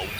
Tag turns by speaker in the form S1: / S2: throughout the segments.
S1: Wow.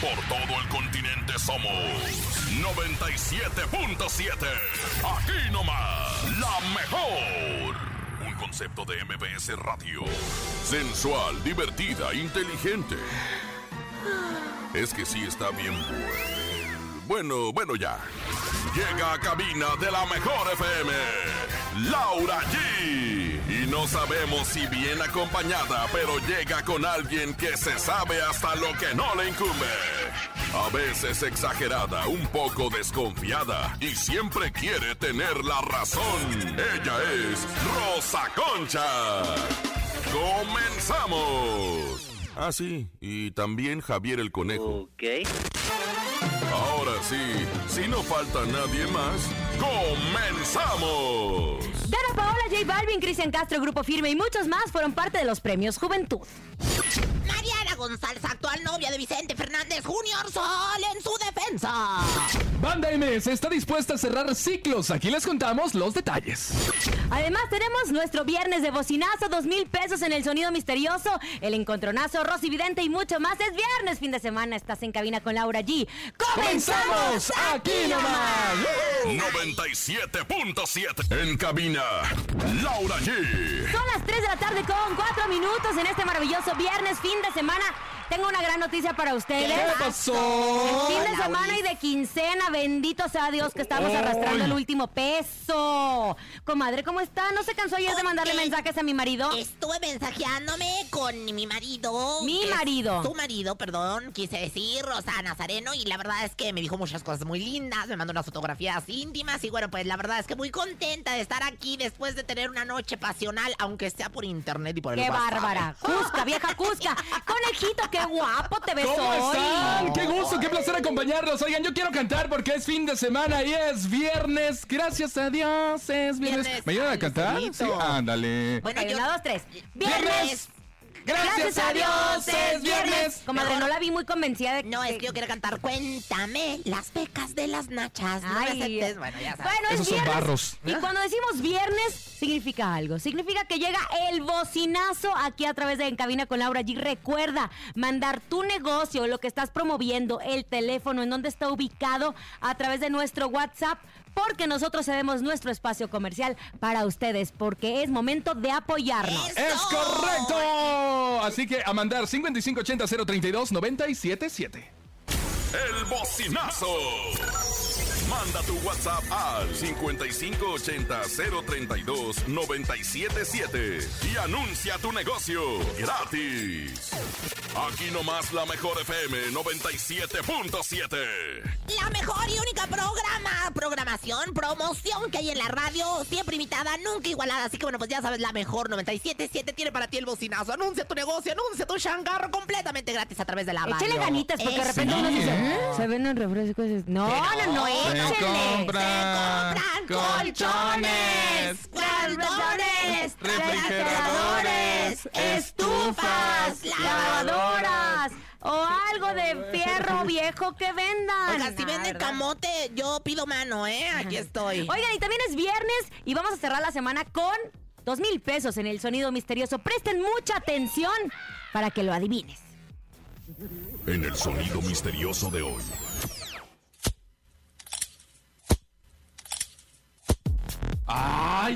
S1: Por todo el continente somos 97.7. Aquí nomás, la mejor. Un concepto de MBS Radio. Sensual, divertida, inteligente. Es que sí está bien bueno. Bueno, bueno ya. Llega a cabina de la mejor FM. Laura G. Y no sabemos si bien acompañada, pero llega con alguien que se sabe hasta lo que no le incumbe. A veces exagerada, un poco desconfiada y siempre quiere tener la razón. Ella es Rosa Concha. ¡Comenzamos! Ah, sí, y también Javier el Conejo.
S2: Ok.
S1: Ahora sí, si no falta nadie más, ¡comenzamos!
S3: Dana Paola, J Balvin, Cristian Castro, Grupo Firme y muchos más fueron parte de los premios Juventud.
S4: González, actual novia de Vicente Fernández Jr., sale en su defensa.
S5: Banda MS está dispuesta a cerrar ciclos. Aquí les contamos los detalles.
S3: Además, tenemos nuestro viernes de bocinazo, dos mil pesos en el sonido misterioso, el encontronazo, Rosy Vidente y mucho más. Es viernes, fin de semana, estás en cabina con Laura G. ¡Comenzamos!
S5: aquí nomás!
S1: 97.7 en cabina, Laura G.
S3: Son las 3 de la tarde con 4 minutos en este maravilloso viernes, fin de semana. 看。Tengo una gran noticia para ustedes.
S5: ¿Qué pasó?
S3: Fin de semana y de quincena, bendito sea Dios que estamos arrastrando el último peso. Comadre, ¿cómo está? ¿No se cansó ayer de mandarle mensajes a mi marido?
S4: Estuve mensajeándome con mi marido.
S3: Mi marido.
S4: Tu marido, perdón, quise decir, Rosa Nazareno, y la verdad es que me dijo muchas cosas muy lindas, me mandó unas fotografías íntimas, y bueno, pues la verdad es que muy contenta de estar aquí después de tener una noche pasional, aunque sea por internet y por el
S3: ¡Qué
S4: WhatsApp.
S3: bárbara! ¡Cusca, vieja Cusca! Conejito, qué guapo te ves
S5: ¿Cómo
S3: hoy.
S5: están? Qué gusto, qué placer acompañarlos. Oigan, yo quiero cantar porque es fin de semana y es viernes. Gracias a Dios, es viernes.
S4: Viernes.
S5: ¿Me ayudan a cantar?
S4: Lucerito.
S5: Sí, ándale.
S4: Bueno, yo...
S3: una, dos, tres.
S5: Viernes.
S3: ¡Viernes!
S5: Gracias a Dios, es viernes.
S3: Comadre, no la vi muy convencida de
S4: No, es que yo quiero cantar Cuéntame las pecas de las nachas. No me
S3: Ay.
S4: aceptes, bueno, ya sabes.
S3: Bueno, es
S5: Esos son
S3: viernes.
S5: barros.
S3: Y cuando decimos viernes, significa algo. Significa que llega el bocinazo aquí a través de En Cabina con Laura G. Recuerda mandar tu negocio, lo que estás promoviendo, el teléfono, en donde está ubicado, a través de nuestro WhatsApp. Porque nosotros cedemos nuestro espacio comercial para ustedes, porque es momento de apoyarnos.
S4: Es-
S5: ¡Es Así que a mandar 5580-032-977.
S1: El bocinazo. Manda tu WhatsApp al 5580-032-977 y anuncia tu negocio gratis. Aquí nomás la mejor FM 97.7.
S4: La mejor y única programa, programación, promoción que hay en la radio, siempre imitada, nunca igualada. Así que bueno, pues ya sabes, la mejor 97.7 tiene para ti el bocinazo. Anuncia tu negocio, anuncia tu changarro completamente gratis a través de la radio.
S3: Échele ganitas, porque de repente uno dice, se venden refrescos. No, no, no,
S5: Se
S3: échele.
S5: compran
S4: colchones, colchones,
S5: refrigeradores,
S3: estufas, lavadoras o algo de fierro viejo que vendan.
S4: Oiga, si vende
S3: ¿verdad?
S4: camote, yo pido mano, ¿eh? Aquí estoy.
S3: Oigan, y también es viernes y vamos a cerrar la semana con dos mil pesos en el sonido misterioso. Presten mucha atención para que lo adivines.
S1: En el sonido misterioso de hoy.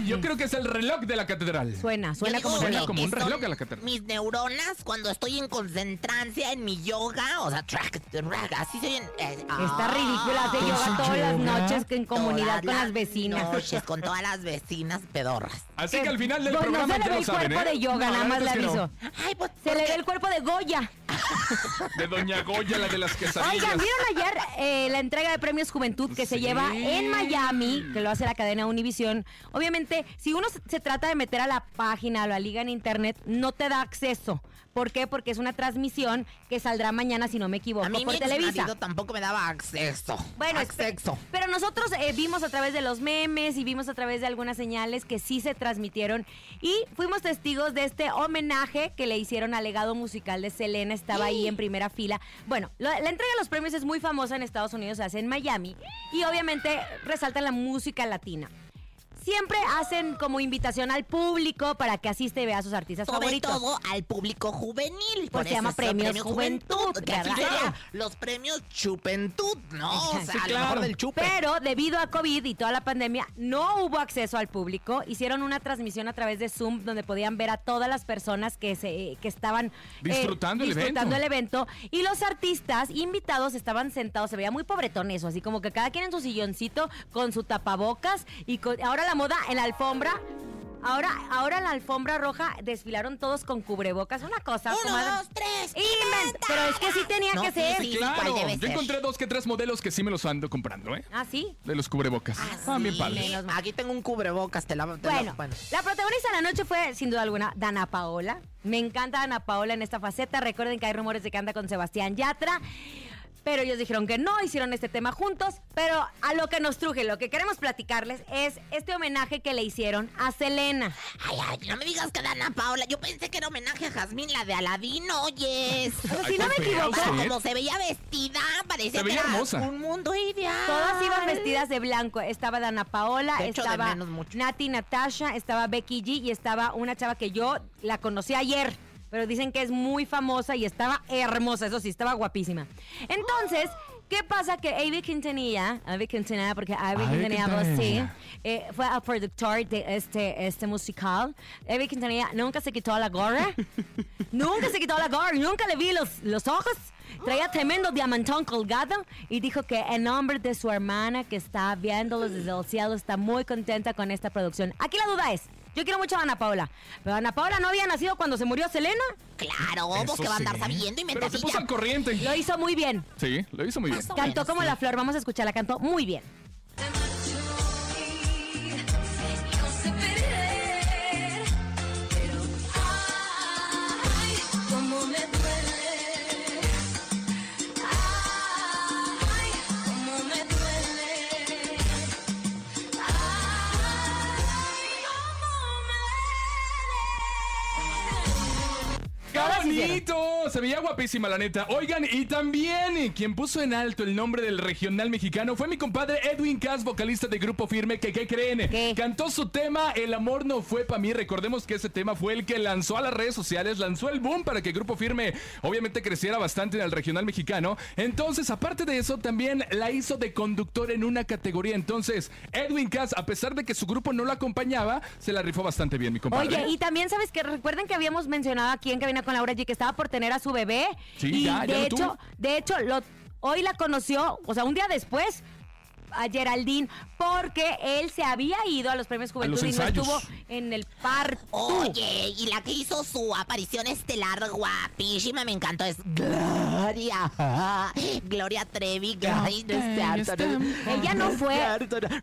S5: Ay, yo creo que es el reloj de la catedral.
S3: Suena, suena como
S5: Suena
S3: reloj.
S5: como un reloj de la catedral.
S4: Mis neuronas cuando estoy en concentrancia en mi yoga, o sea, track, track, así se oyen. eh,
S3: Está
S4: ah,
S3: ridícula, hace
S5: ¿Con
S3: yoga todas las noches que en comunidad
S4: todas
S3: con las vecinas.
S4: Noches, con todas las vecinas pedorras.
S5: Así que al final del
S3: No, no
S5: programa
S3: se le ve el
S5: saben,
S3: cuerpo
S5: ¿eh?
S3: de yoga,
S5: No,
S3: nada más le
S5: no.
S3: aviso.
S4: Ay, pues.
S3: Se le ve el cuerpo de Goya.
S5: De Doña Goya, la de las quesadillas.
S3: Oigan, ¿vieron ayer eh, la entrega de premios Juventud que se lleva en Miami, que lo hace la cadena Univision? Obviamente, si uno se- trata de meter a la página, a la liga en internet, no te da acceso. ¿Por qué? Porque es una transmisión que saldrá mañana, si no me equivoco,
S4: A mí
S3: por
S4: mi
S3: Televisa.
S4: tampoco me daba acceso.
S3: Bueno,
S4: acceso.
S3: pero nosotros eh, vimos a través de los memes y vimos a través de algunas señales que sí se transmitieron y fuimos testigos de este homenaje que le hicieron al legado musical de Selena, estaba ahí en primera fila. Bueno, la entrega de los premios es muy famosa en Estados Unidos, se hace en Miami y obviamente resalta la música latina. Siempre hacen como invitación al público para que asista y vea a sus artistas
S4: Sobre
S3: favoritos.
S4: todo al público juvenil.
S3: Pues
S4: Por
S3: se llama Premios
S4: premio
S3: Juventud,
S4: Que aquí
S3: ¿verdad?
S4: sería los premios Chupentud, ¿no? O sea,
S3: Sí,
S4: a lo
S5: claro.
S4: mejor del chupe.
S3: Pero debido a COVID y toda la pandemia, no hubo acceso al público. Hicieron una transmisión a través de Zoom donde podían ver a todas las personas que, se, que estaban eh,
S5: Disfrutando el
S3: disfrutando
S5: evento.
S3: el evento. Y los artistas invitados estaban sentados. Se veía muy pobretón eso, así como que cada quien en su silloncito con su tapabocas. Y con- ahora la moda en la alfombra. Ahora, ahora en la alfombra roja desfilaron todos con cubrebocas. Una cosa.
S4: Uno,
S3: comadre.
S4: dos, tres.
S3: Pero es que sí tenía
S4: No,
S3: que
S4: sí,
S3: ser.
S4: sí.
S5: Claro,
S4: ¿cuál debe
S5: yo
S4: ser?
S5: encontré dos que tres modelos que sí me los ando comprando, ¿eh?
S3: Ah, sí.
S5: De los cubrebocas. Ah,
S4: Sí,
S5: padres.
S3: Mal.
S4: Aquí tengo un cubrebocas, te la... te la-
S3: Bueno, la protagonista de la noche fue, sin duda alguna, Dana Paola. Me encanta Dana Paola en esta faceta. Recuerden que hay rumores de que anda con Sebastián Yatra. Pero ellos dijeron que no, hicieron este tema juntos. Pero a lo que nos truje, lo que queremos platicarles es este homenaje que le hicieron a Selena.
S4: Ay, ay, no me digas que Dana Paola. Yo pensé que era homenaje a Jazmín, la de Aladino, oyes.
S3: Pero
S5: Ay,
S3: si no me equivoco,
S5: sí.
S4: Como se veía vestida, parecía
S5: Se
S4: que era
S5: hermosa.
S4: un mundo ideal.
S3: todas iban vestidas de blanco. Estaba Dana Paola,
S4: De hecho, de
S3: estaba
S4: menos mucho.
S3: Nati Natasha, estaba Becky G y estaba una chava que yo la conocí ayer. Pero dicen que es muy famosa y estaba hermosa, eso sí, estaba guapísima. Entonces, ¿qué pasa? Que Avi Quintanilla, Avi Quintanilla, porque Avi Quintanilla habló así, eh, fue el productor de este, este musical. Avi Quintanilla nunca se quitó la gorra. nunca se quitó la gorra, nunca le vi los, los ojos. Traía tremendo diamantón colgado y dijo que en nombre de su hermana que está viéndolos desde el cielo está muy contenta con esta producción. Aquí la duda es, yo quiero mucho a Ana Paola, pero Ana Paola no había nacido cuando se murió Selena.
S4: Claro, vos que va a andar
S5: sí.
S4: sabiendo y
S5: Pero se puso al corriente.
S3: Lo hizo muy bien.
S5: Sí, lo hizo muy bien.
S4: Más
S3: Cantó
S4: menos,
S3: como
S4: sí.
S3: la flor, vamos a escucharla, cantó muy bien.
S5: Se veía guapísima, la neta. Oigan, y también quien puso en alto el nombre del regional mexicano fue mi compadre Edwin Cass, vocalista de Grupo Firme, que ¿qué creen?
S3: ¿Qué?
S5: Cantó su tema El amor no fue para mí. Recordemos que ese tema fue el que lanzó a las redes sociales, lanzó el boom para que Grupo Firme obviamente creciera bastante en el regional mexicano. Entonces, aparte de eso, también la hizo de conductor en una categoría. Entonces, Edwin Cass, a pesar de que su grupo no lo acompañaba, se la rifó bastante bien, mi compadre.
S3: Oye, y también sabes que recuerden que habíamos mencionado aquí en Cabina con Laura G que estaba por tener a su bebé.
S5: Sí,
S3: y
S5: ya,
S3: de hecho, de hecho, lo, hoy la conoció, o sea, un día después. A Geraldine, porque él se había ido a los premios Juventud
S5: los
S3: y no estuvo en el parto.
S4: Oye, y la que hizo su aparición estelar guapísima, me encantó, es Gloria. Gloria Trevi. Ay, no es cierto, no-
S3: Ella no fue.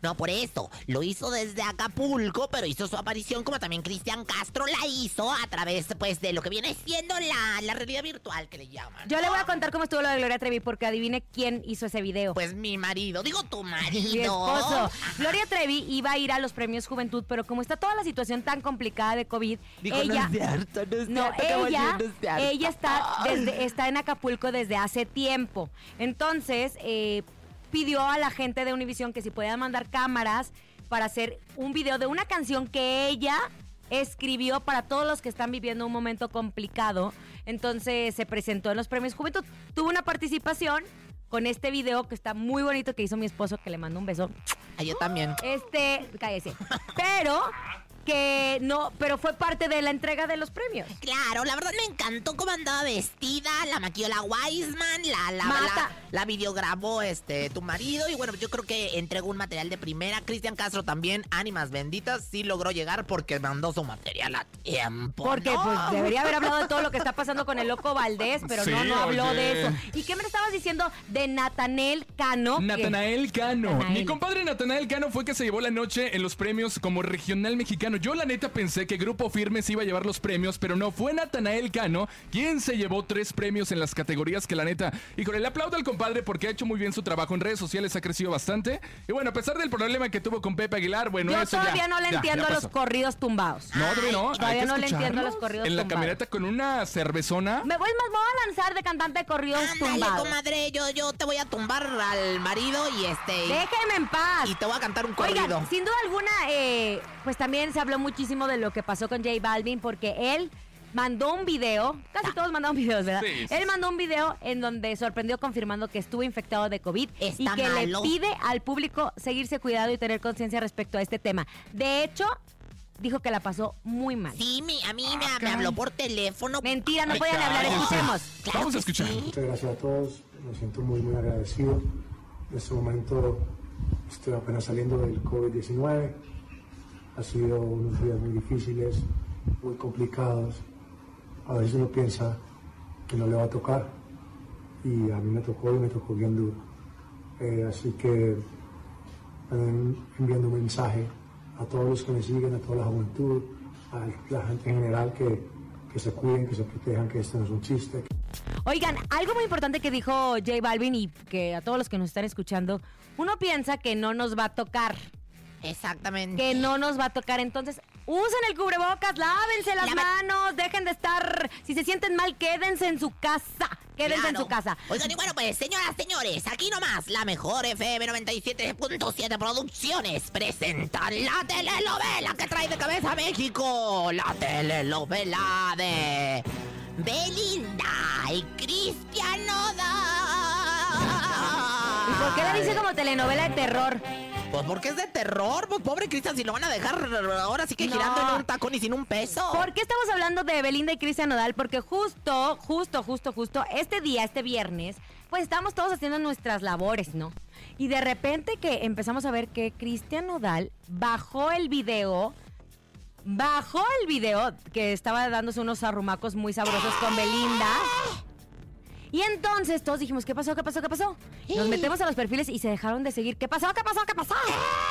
S4: No, por eso, lo hizo desde Acapulco, pero hizo su aparición como también Cristian Castro la hizo a través, pues, de lo que viene siendo la, la realidad virtual que le llaman.
S3: Yo le voy a contar cómo estuvo lo de Gloria Trevi, porque adivine quién hizo ese video.
S4: Pues mi marido, digo tu marido.
S3: Mi esposo. Gloria Trevi iba a ir a los premios Juventud, pero como está toda la situación tan complicada de COVID,
S4: Digo, no
S3: ella.
S4: es cierto, no es
S3: No,
S4: cierto, caballero,
S3: ella,
S4: no es cierto.
S3: ella está, desde, está en Acapulco desde hace tiempo. Entonces, eh, pidió a la gente de Univision que si podían mandar cámaras para hacer un video de una canción que ella escribió para todos los que están viviendo un momento complicado. Entonces se presentó en los premios Juventud. Tuvo una participación con este video que está muy bonito que hizo mi esposo, que le mando un beso.
S4: Ah, yo también.
S3: Este, cállese. Pero que no, pero fue parte de la entrega de los premios.
S4: Claro, la verdad me encantó cómo andaba vestida, la maquilló la Wiseman, la, la, la, la videograbó este, tu marido y bueno, yo creo que entregó un material de primera. Cristian Castro también, ánimas benditas, sí logró llegar porque mandó su material a tiempo.
S3: Porque
S4: ¿no?
S3: pues debería haber hablado de todo lo que está pasando con el loco Valdés, pero no,
S5: Sí,
S3: no habló
S5: oye.
S3: de eso. ¿Y qué me estabas diciendo de Natanel Cano?
S5: Natanael Cano.
S3: Natanael.
S5: Mi compadre Natanael Cano fue que se llevó la noche en los premios como regional mexicano. Yo la neta pensé que Grupo Firme se iba a llevar los premios, pero no fue Natanael Cano quien se llevó tres premios en las categorías que la neta. Híjole, le aplaudo al compadre porque ha hecho muy bien su trabajo en redes sociales, ha crecido bastante. Y bueno, a pesar del problema que tuvo con Pepe Aguilar, bueno,
S3: Yo
S5: eso ya-
S3: todavía no le
S5: ya,
S3: entiendo
S5: ya
S3: a los corridos tumbados.
S5: No, todavía no.
S3: Todavía no le entiendo a los corridos
S5: En la
S3: tumbados.
S5: camioneta con una cervezona.
S3: Me voy más, me voy a lanzar de cantante de corridos
S4: Ándale,
S3: tumbados.
S4: comadre, yo, yo te voy a tumbar al marido y este... y-
S3: Déjenme en paz.
S4: Y te voy a cantar un corrido.
S3: Oigan, sin duda alguna, eh, pues también se habló muchísimo de lo que pasó con J Balvin porque él mandó un video, casi todos mandaron videos, ¿verdad?
S5: Sí, sí,
S3: Él mandó un video en donde sorprendió confirmando que estuvo infectado de COVID
S4: Está
S3: y que
S4: malo.
S3: le pide al público seguirse cuidado y tener conciencia respecto a este tema. De hecho, dijo que la pasó muy mal.
S4: Sí, mi- a mí me,
S5: Ah,
S4: me
S5: caray.
S4: habló por teléfono.
S3: Mentira, no
S5: Ay,
S3: podían hablar, escuchemos.
S4: Claro
S5: Vamos a escuchar.
S4: sí.
S6: Muchas gracias a todos, me siento muy muy agradecido. En este momento estoy apenas saliendo del COVID-19. Ha sido unos días muy difíciles, muy complicados. A veces uno piensa que no le va a tocar y a mí me tocó y me tocó bien duro. Eh, así que enviando un mensaje a todos los que me siguen, a toda la juventud, a la gente en general que, que se cuiden, que se protejan, que esto no es un chiste,
S3: Oigan, algo muy importante que dijo J Balvin y que a todos los que nos están escuchando, uno piensa que no nos va a tocar,
S4: Exactamente.
S3: que no nos va a tocar. Entonces, usen el cubrebocas, lávense las manos, dejen de estar, si se sienten mal, quédense en su casa, quédense en su casa.
S4: Oigan, y bueno, pues, señoras, señores, aquí nomás, la mejor FM 97.7 Producciones presenta la telenovela que trae de cabeza a México. La telenovela de Belinda y Cristian Nodal.
S3: ¿Y por qué la dice como telenovela de terror?
S4: Pues porque es de terror, pues pobre Cristian, si lo van a dejar ahora sí que
S3: No.
S4: girando en un tacón y sin un peso.
S3: ¿Por qué estamos hablando de Belinda y Cristian Nodal? Porque justo, justo, justo, justo, este día, este viernes, pues estamos todos haciendo nuestras labores, ¿no? Y de repente que empezamos a ver que Cristian Nodal bajó el video, bajó el video que estaba dándose unos arrumacos muy sabrosos con Belinda. Y entonces todos dijimos, ¿qué pasó? ¿Qué pasó? ¿Qué pasó? Nos metemos a los perfiles y se dejaron de seguir. ¿Qué pasó? ¿Qué pasó? ¿Qué pasó?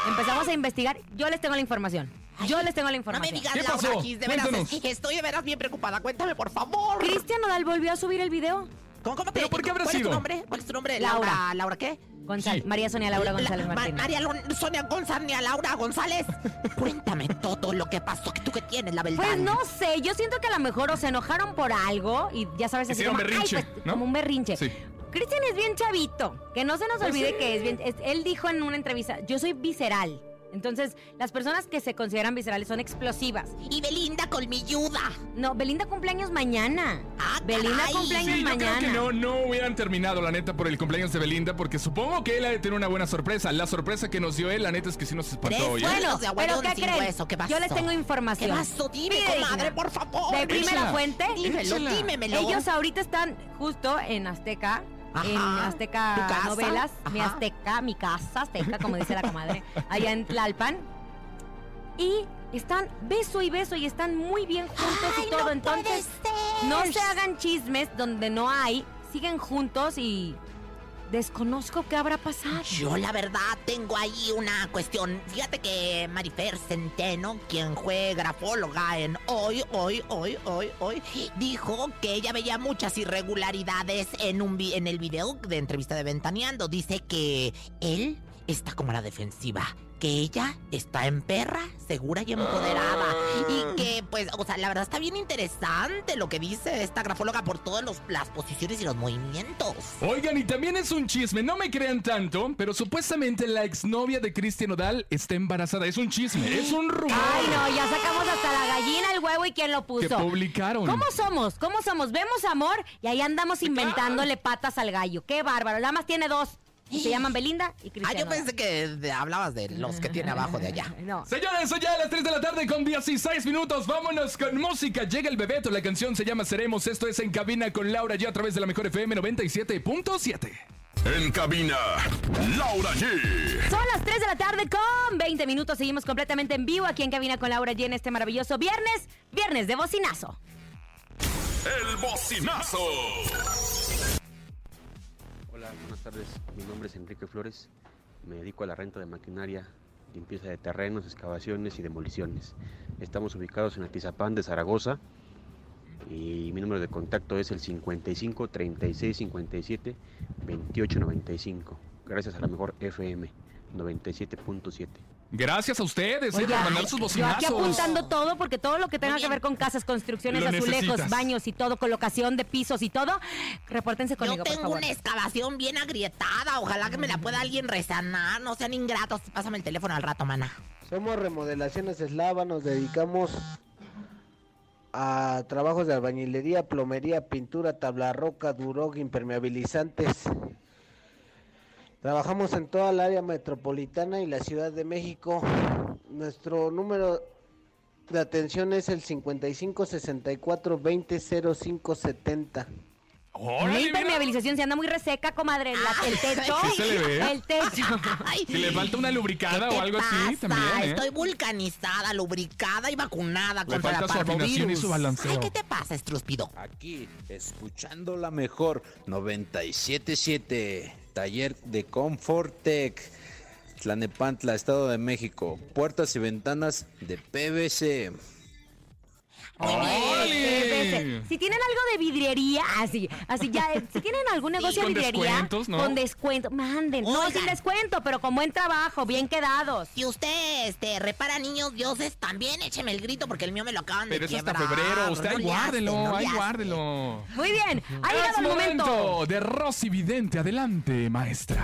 S3: Empezamos a investigar. Yo les tengo la información. Yo les tengo la
S4: no
S3: información.
S4: me digas,
S5: ¿Qué
S4: Laura,
S5: pasó?
S4: Gis, de veras,
S5: Cuéntanos.
S4: estoy de veras bien preocupada. Cuéntame, por favor.
S3: Cristian Nodal volvió a subir el video.
S4: ¿Cómo, cómo
S5: ¿Pero por qué habrá
S4: ¿Cuál es
S5: sido?
S4: tu nombre? ¿Cuál es tu nombre?
S3: Laura.
S4: Laura. ¿Laura qué?
S3: González,
S5: Sí.
S3: María Sonia Laura González
S4: La- Ma-
S3: Martínez.
S4: María Lo- Sonia González, ni Laura González. Cuéntame todo lo que pasó, que tú que tienes la verdad.
S3: Pues no sé, yo siento que a lo mejor o se enojaron por algo y ya sabes así como,
S5: berrinche,
S3: ay, pues,
S5: ¿no?
S3: como un berrinche.
S5: Sí.
S3: Cristian es bien chavito, que no se nos
S5: Pues
S3: olvide
S5: sí.
S3: que es bien, es- él dijo en una entrevista, yo soy visceral. Entonces, las personas que se consideran viscerales son explosivas.
S4: Y Belinda colmilluda.
S3: No, Belinda cumpleaños mañana.
S4: Ah,
S3: Belinda
S4: caray.
S3: cumpleaños
S5: Sí, yo
S3: mañana.
S5: creo que no, no hubieran terminado, la neta, por el cumpleaños de Belinda, porque supongo que él ha de tener una buena sorpresa. La sorpresa que nos dio él, la neta, es que sí nos espantó
S4: Tres
S5: hoy.
S3: Bueno, pero ¿qué creen?
S4: hueso, ¿qué pasó?
S3: Yo les tengo información.
S4: ¿Qué pasó? Dime,
S3: Mire,
S4: comadre, por favor.
S3: De primera
S5: Échala.
S3: fuente.
S4: Dímelo, dímemelo.
S3: Ellos ahorita están justo en Azteca.
S4: Ajá.
S3: En Azteca. Novelas, mi. Azteca, mi casa Azteca, como dice la comadre, allá en Tlalpan. Y están beso y beso y están muy bien juntos
S4: Ay,
S3: y todo.
S4: no
S3: Entonces, no se hagan chismes donde no hay. Siguen juntos y desconozco qué habrá pasado.
S4: Yo la verdad tengo ahí una cuestión. Fíjate que Marifer Centeno, quien fue grafóloga en Hoy, Hoy, Hoy, Hoy, Hoy, dijo que ella veía muchas irregularidades en, un vi- en el video de entrevista de Ventaneando. Dice que él está como a la defensiva. Que ella está en perra, segura y empoderada. Y que, pues, o sea, la verdad está bien interesante lo que dice esta grafóloga por todas los- las posiciones y los movimientos.
S5: Oigan, y también es un chisme, no me crean tanto, pero supuestamente la exnovia de Cristian Odal está embarazada. Es un chisme, es un rumor
S3: Ay, no, ya sacamos hasta la gallina, el huevo y quién lo puso.
S5: que publicaron.
S3: ¿Cómo somos? ¿Cómo somos? Vemos amor y ahí andamos inventándole patas al gallo. Qué bárbaro. Nada más tiene dos. Se llaman Belinda y
S4: Ah,
S3: Cristiano.
S4: yo pensé que hablabas de los que tiene abajo de allá.
S3: No.
S5: Señores, son ya las 3 de la tarde con 16 minutos. Vámonos con música. Llega el Bebeto. La canción se llama Seremos. Esto es En Cabina con Laura G a través de la mejor FM 97.7.
S1: En cabina, Laura G.
S3: Son las 3 de la tarde con 20 minutos. Seguimos completamente en vivo aquí en Cabina con Laura G en este maravilloso viernes. Viernes de bocinazo.
S1: El bocinazo.
S7: Buenas tardes. Mi nombre es Enrique Flores. Me dedico a la renta de maquinaria, limpieza de terrenos, excavaciones y demoliciones. Estamos ubicados en Atizapán de Zaragoza y mi número de contacto es el 55 36 57 28 95. Gracias a la mejor FM 97.7.
S5: Gracias a ustedes eh,
S3: Oye,
S5: por mandar sus
S3: yo aquí
S5: bocinazos.
S3: apuntando todo, porque todo lo que tenga que ver con casas, construcciones,
S5: Lo
S3: azulejos,
S5: necesitas.
S3: baños y todo, colocación de pisos y todo, repórtense conmigo,
S4: Yo
S3: por
S4: tengo
S3: favor.
S4: una excavación bien agrietada. Ojalá que me la pueda alguien resanar. No sean ingratos. Pásame el teléfono al rato, mana.
S8: Somos Remodelaciones Eslava, nos dedicamos a trabajos de albañilería, plomería, pintura, tabla roca, durog, impermeabilizantes. Trabajamos en toda el área metropolitana y la Ciudad de México. Nuestro número de atención es el 55 64 20 05 70.
S3: La impermeabilización se anda muy reseca, comadre. La- el techo.
S5: Sí se le ve.
S3: El techo.
S4: Ay,
S5: Si le falta una lubricada
S4: ¿qué
S5: o
S4: te
S5: algo así,
S4: pasa?
S5: también, ¿eh?
S4: Estoy vulcanizada, lubricada y vacunada
S5: Le
S4: contra la
S5: falta su afinación y
S4: parvovirus.
S5: su balanceo.
S4: Ay, ¿qué te pasa, estrúspido?
S9: Aquí, escuchando la mejor 977, taller de Comfortec, Tlanepantla, Estado de México, puertas y ventanas de PVC.
S3: Si tienen algo de vidriería, así, así ya, eh, si tienen algún negocio de vidriería,
S5: descuentos, ¿no?
S3: con descuento, manden, no
S4: Oigan.
S3: sin descuento, pero con buen trabajo, bien quedados.
S4: Si usted este, repara niños dioses, también écheme el grito porque el mío me lo acaban
S5: Pero
S4: de
S5: es hasta febrero. Usted
S4: No
S5: ahí guárdelo,
S4: no
S5: ahí guárdelo.
S3: Muy bien, ha llegado el momento.
S5: de Rosy Vidente. Adelante, maestra.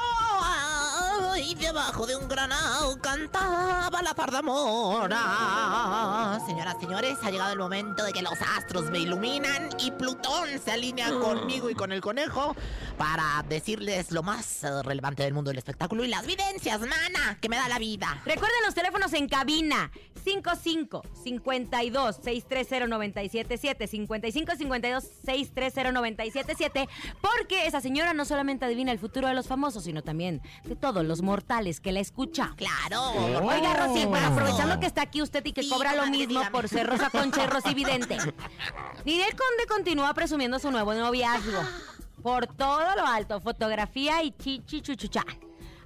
S4: Y debajo de un granado cantaba la mora. Señoras, señores, ha llegado el momento de que los astros me iluminan y Plutón se alinea conmigo y con el conejo para decirles lo más eh, relevante del mundo del espectáculo y las videncias, mana, que me da la vida.
S3: Recuerden los teléfonos en cabina 55 52 630 977 55 52 630 977 porque esa señora no solamente adivina el futuro de los famosos, sino también de todos los mortales que la escucha.
S4: Claro.
S3: Oiga, Rosy, bueno,
S4: Oh.
S3: aprovechando que está aquí usted y que
S4: Sí,
S3: cobra lo mismo
S4: dígame.
S3: por ser Rosa Concha y Rosy Vidente. Ninel Conde continúa presumiendo su nuevo noviazgo. Por todo lo alto, fotografía y chichi chuchucha.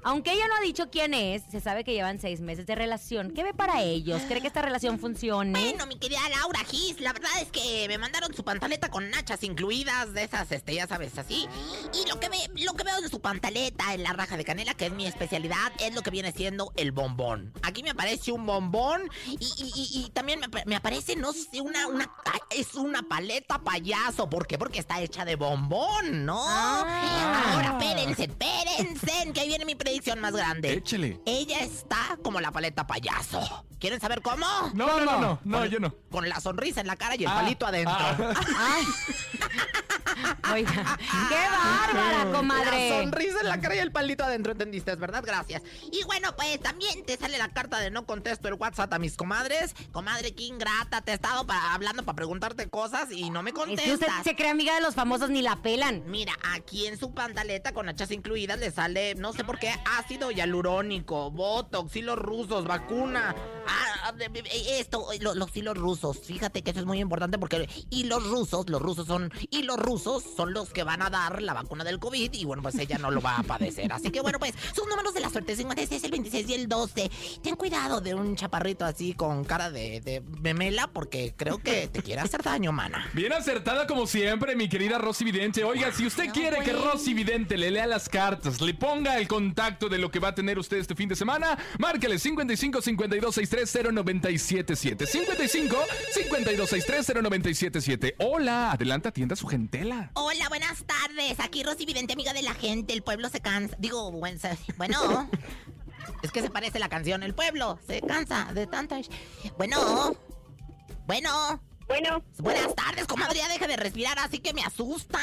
S3: Aunque ella no ha dicho quién es, se sabe que llevan seis meses de relación. ¿Qué ve para ellos? ¿Cree que esta relación funcione?
S4: Bueno, mi querida Laura Gis, la verdad es que me mandaron su pantaleta con nachas incluidas, de esas, este, ya sabes, así. Y lo que, ve, lo que veo en su pantaleta, en la raja de canela, que es mi especialidad, es lo que viene siendo el bombón. Aquí me aparece un bombón y, y- y- y también me, apa- me aparece, no sé, una, una, es una paleta payaso. ¿Por qué? Porque está hecha de bombón, ¿no?
S3: Ah.
S4: Ahora, espérense, espérense, que ahí viene mi predicción más grande.
S5: Échele.
S4: Ella está como la paleta payaso. ¿Quieren saber cómo?
S5: No, no, no, no, no, yo no.
S4: Con la sonrisa en la cara y el
S5: Ah,
S4: palito adentro.
S5: ah.
S3: Ay. Oiga, qué bárbara,
S4: La
S3: comadre.
S4: sonrisa en la cara y el palito adentro, ¿entendiste? Es verdad, gracias. Y bueno, pues también te sale la carta de no contesto el WhatsApp a mis comadres. Comadre, qué ingrata, te he estado pa- hablando para preguntarte cosas y no me
S3: Es que usted
S4: contestas.
S3: se cree amiga de los famosos ni la pelan.
S4: Mira, aquí en su pantaleta con hachas incluidas le sale, no sé por qué, ácido hialurónico, botox, hilos rusos, vacuna. Esto, lo- los hilos rusos. Fíjate que eso es muy importante porque hilos rusos, los rusos son, y los rusos son los que van a dar la vacuna del COVID y bueno, pues ella no lo va a padecer. Así que bueno, pues sus números de la suerte, 56, el 26 y el 12. Ten cuidado de un chaparrito así con cara de, de memela porque creo que te quiere hacer daño, mana.
S5: Bien acertada como siempre, mi querida Rosy Vidente. Oiga, si usted
S4: No,
S5: quiere que. Rosy Vidente le lea las cartas, le ponga el contacto de lo que va a tener usted este fin de semana, márquele 55 52 630 0977 55 5263 0977. Hola, adelante, atienda su gentela.
S4: Hola, buenas tardes. Aquí Rosy Vidente, amiga de la gente. El pueblo se cansa. Digo, bueno. es que se parece la canción. El pueblo se cansa de tantas. Bueno. Bueno.
S10: Bueno,
S4: Buenas tardes, comadre. Ya deja de respirar, así que me asusta.